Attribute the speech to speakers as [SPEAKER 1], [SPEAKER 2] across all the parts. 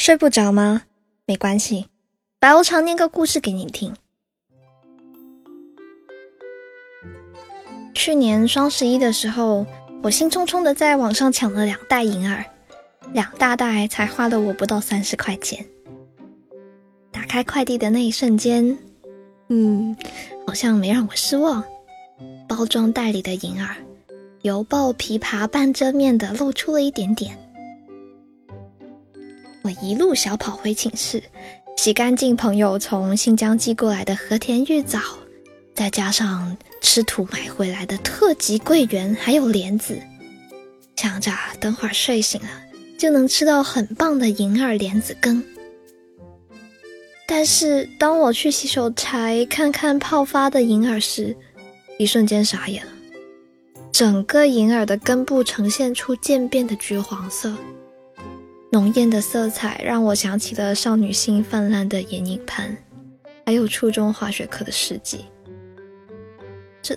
[SPEAKER 1] 睡不着吗？没关系，白无常念个故事给你听。去年双十一的时候，我兴冲冲的在网上抢了两袋银耳，两大袋才花了我不到三十块钱。打开快递的那一瞬间，嗯，好像没让我失望。包装袋里的银耳，油爆琵琶半遮面的露出了一点点。我一路小跑回寝室，洗干净朋友从新疆寄过来的和田玉枣，再加上吃土买回来的特级桂圆，还有莲子，想着等会儿睡醒了就能吃到很棒的银耳莲子羹。但是当我去洗手台看看泡发的银耳时，一瞬间傻眼了，整个银耳的根部呈现出渐变的橘黄色。浓艳的色彩让我想起了少女心泛滥的眼影盘，还有初中化学课的试剂。这，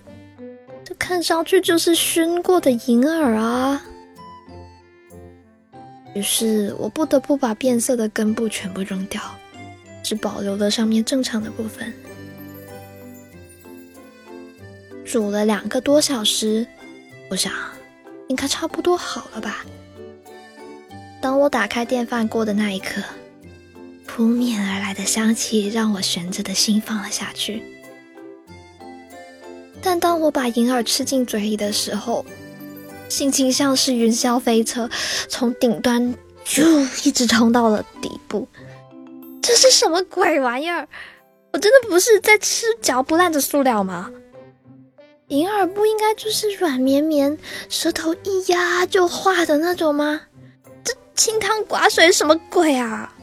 [SPEAKER 1] 这看上去就是熏过的银耳啊！于是我不得不把变色的根部全部扔掉，只保留了上面正常的部分。煮了两个多小时，我想应该差不多好了吧。当我打开电饭锅的那一刻，扑面而来的香气让我悬着的心放了下去。但当我把银耳吃进嘴里的时候，心情像是云霄飞车，从顶端咻一直冲到了底部。这是什么鬼玩意儿？我真的不是在吃嚼不烂的塑料吗？银耳不应该就是软绵绵，舌头一压就化的那种吗？清汤寡水什么鬼啊！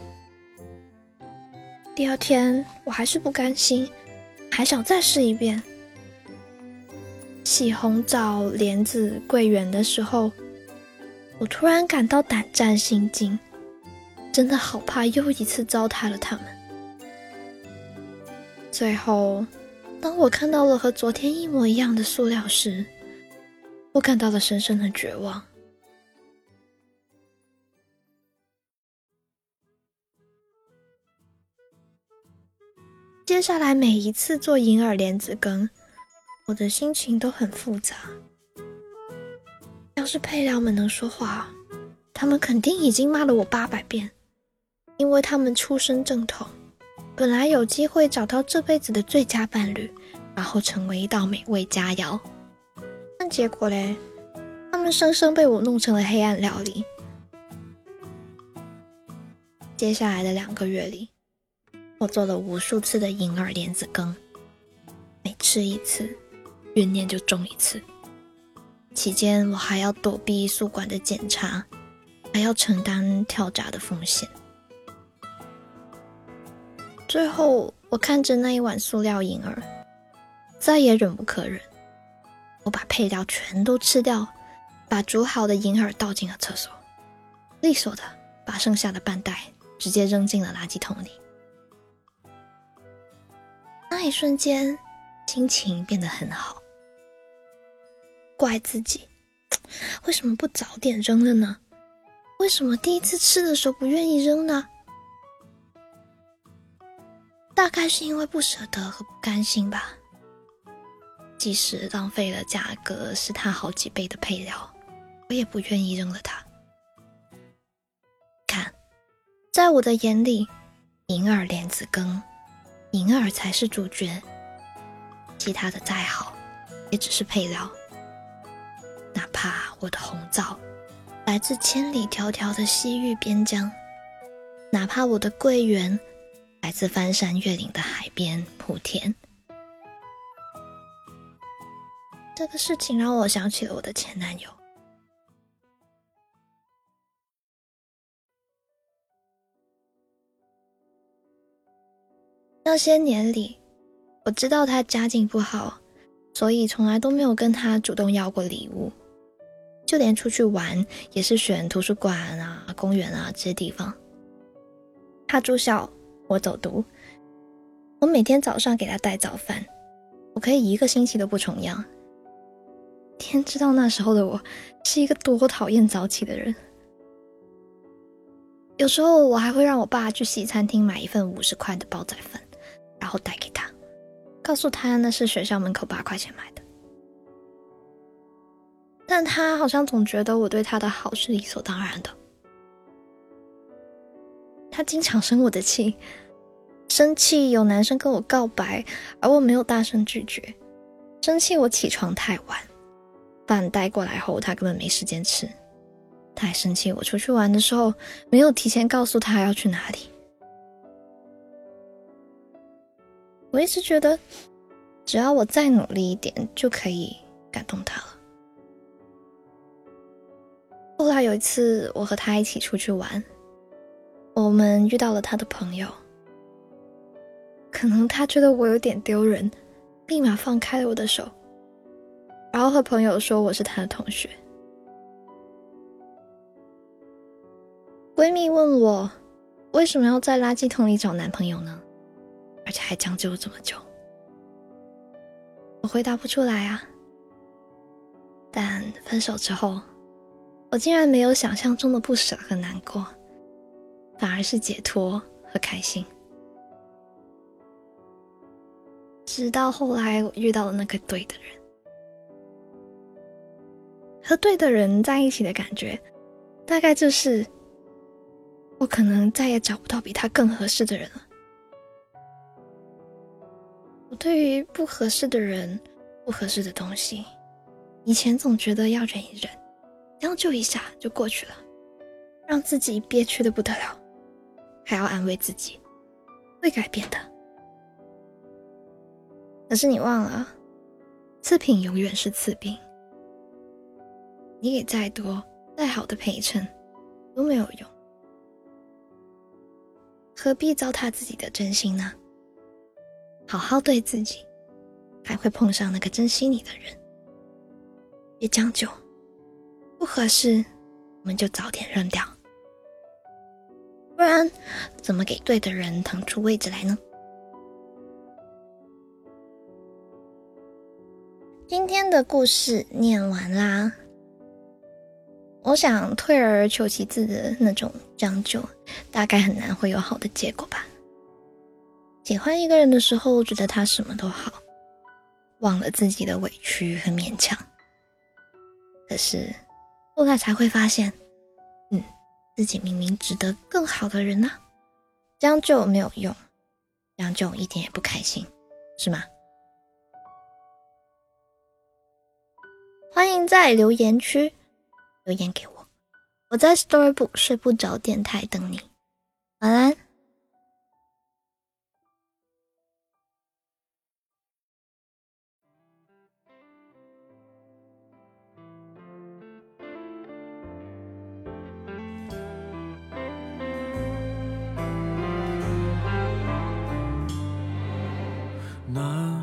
[SPEAKER 1] 第二天我还是不甘心，还想再试一遍。洗红枣、莲子、桂圆的时候，我突然感到胆战心惊，真的好怕又一次糟蹋了它们。最后，当我看到了和昨天一模一样的塑料时，我感到了深深的绝望。接下来每一次做银耳莲子羹，我的心情都很复杂。要是配料们能说话，他们肯定已经骂了我八百遍，因为他们出身正统，本来有机会找到这辈子的最佳伴侣，然后成为一道美味佳肴。但结果嘞，他们生生被我弄成了黑暗料理。接下来的两个月里。我做了无数次的银耳莲子羹，每吃一次，怨念就重一次。期间我还要躲避宿管的检查，还要承担跳闸的风险。最后，我看着那一碗塑料银耳，再也忍无可忍。我把配料全都吃掉，把煮好的银耳倒进了厕所，利索的把剩下的半袋直接扔进了垃圾桶里。那一瞬间，心情变得很好。怪自己，为什么不早点扔了呢？为什么第一次吃的时候不愿意扔呢？大概是因为不舍得和不甘心吧。即使浪费了价格是它好几倍的配料，我也不愿意扔了它。看，在我的眼里，银耳莲子羹。银耳才是主角，其他的再好，也只是配料。哪怕我的红枣来自千里迢迢的西域边疆，哪怕我的桂圆来自翻山越岭的海边莆田，这个事情让我想起了我的前男友。那些年里，我知道他家境不好，所以从来都没有跟他主动要过礼物，就连出去玩也是选图书馆啊、公园啊这些地方。他住校，我走读，我每天早上给他带早饭，我可以一个星期都不重样。天知道那时候的我是一个多讨厌早起的人。有时候我还会让我爸去西餐厅买一份五十块的煲仔饭，后带给他，告诉他那是学校门口八块钱买的。但他好像总觉得我对他的好是理所当然的。他经常生我的气，生气有男生跟我告白，而我没有大声拒绝；生气我起床太晚，饭带过来后他根本没时间吃；他还生气我出去玩的时候没有提前告诉他要去哪里。我一直觉得，只要我再努力一点，就可以感动他了。后来有一次，我和他一起出去玩。我们遇到了他的朋友，可能他觉得我有点丢人，立马放开了我的手，然后和朋友说我是他的同学。闺蜜问我为什么要在垃圾桶里找男朋友呢？而且还将就了这么久，我回答不出来啊。但分手之后，我竟然没有想象中的不舍和难过。反而是解脱和开心。直到后来，我遇到了那个对的人，和对的人在一起的感觉，大概就是我可能再也找不到比他更合适的人了。我对于不合适的人、不合适的东西，以前总觉得要忍一忍，将就一下就过去了，让自己憋屈的不得了。还要安慰自己，会改变的。可是你忘了，次品永远是次品。你给再多、再好的陪衬都没有用，何必糟蹋自己的真心呢？好好对自己，还会碰上那个珍惜你的人。别将就，不合适我们就早点扔掉。不然，怎么给对的人腾出位置来呢？今天的故事念完啦。我想退而求其次的那种将就，大概很难会有好的结果吧。喜欢一个人的时候，觉得他什么都好，忘了自己的委屈和勉强。可是后来才会发现，嗯。自己明明值得更好的人呢，将就没有用，将就一点也不开心，是吗？欢迎在留言区留言给我，我在 Storybook 睡不着电台等你，晚安。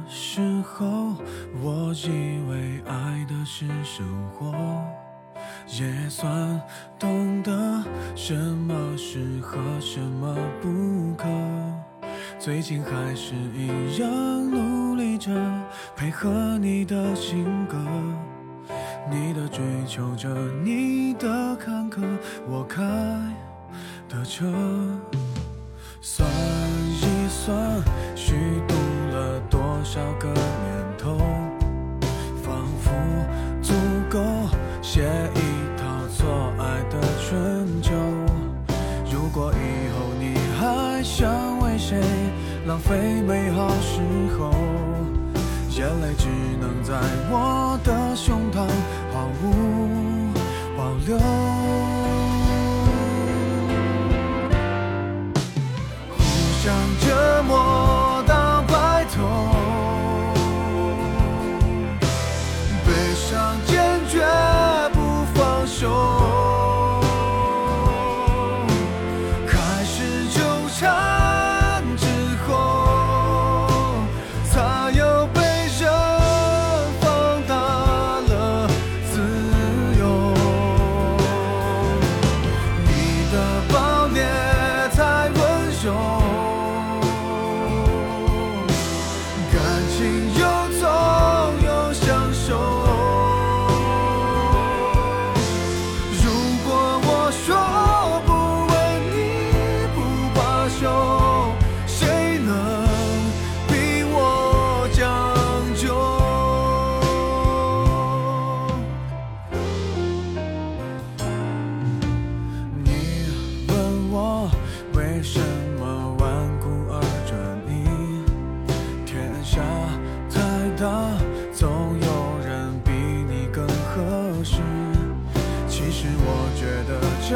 [SPEAKER 2] 时候，我以为爱的是生活，也算懂得什么适合，什么不可。最近还是一样努力着，配合你的性格，你的追求着，你的坎坷，我开的车。非美好时候，眼泪只能在我的胸膛。就谁能逼我将就？你问我为什么顽固而专一天下太大总有人比你更合适。其实我觉得这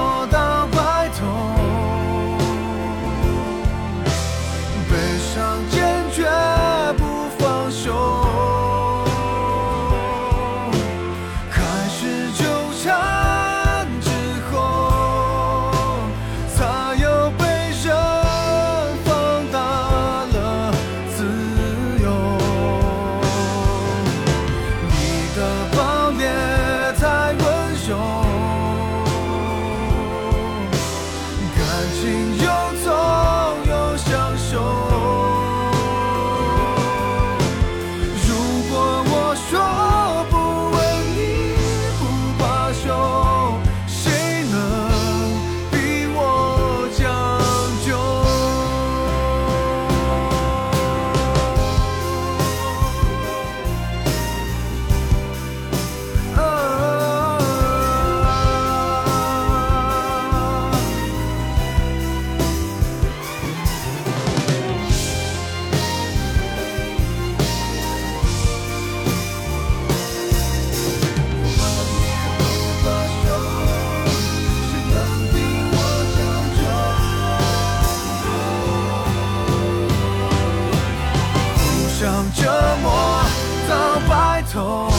[SPEAKER 2] told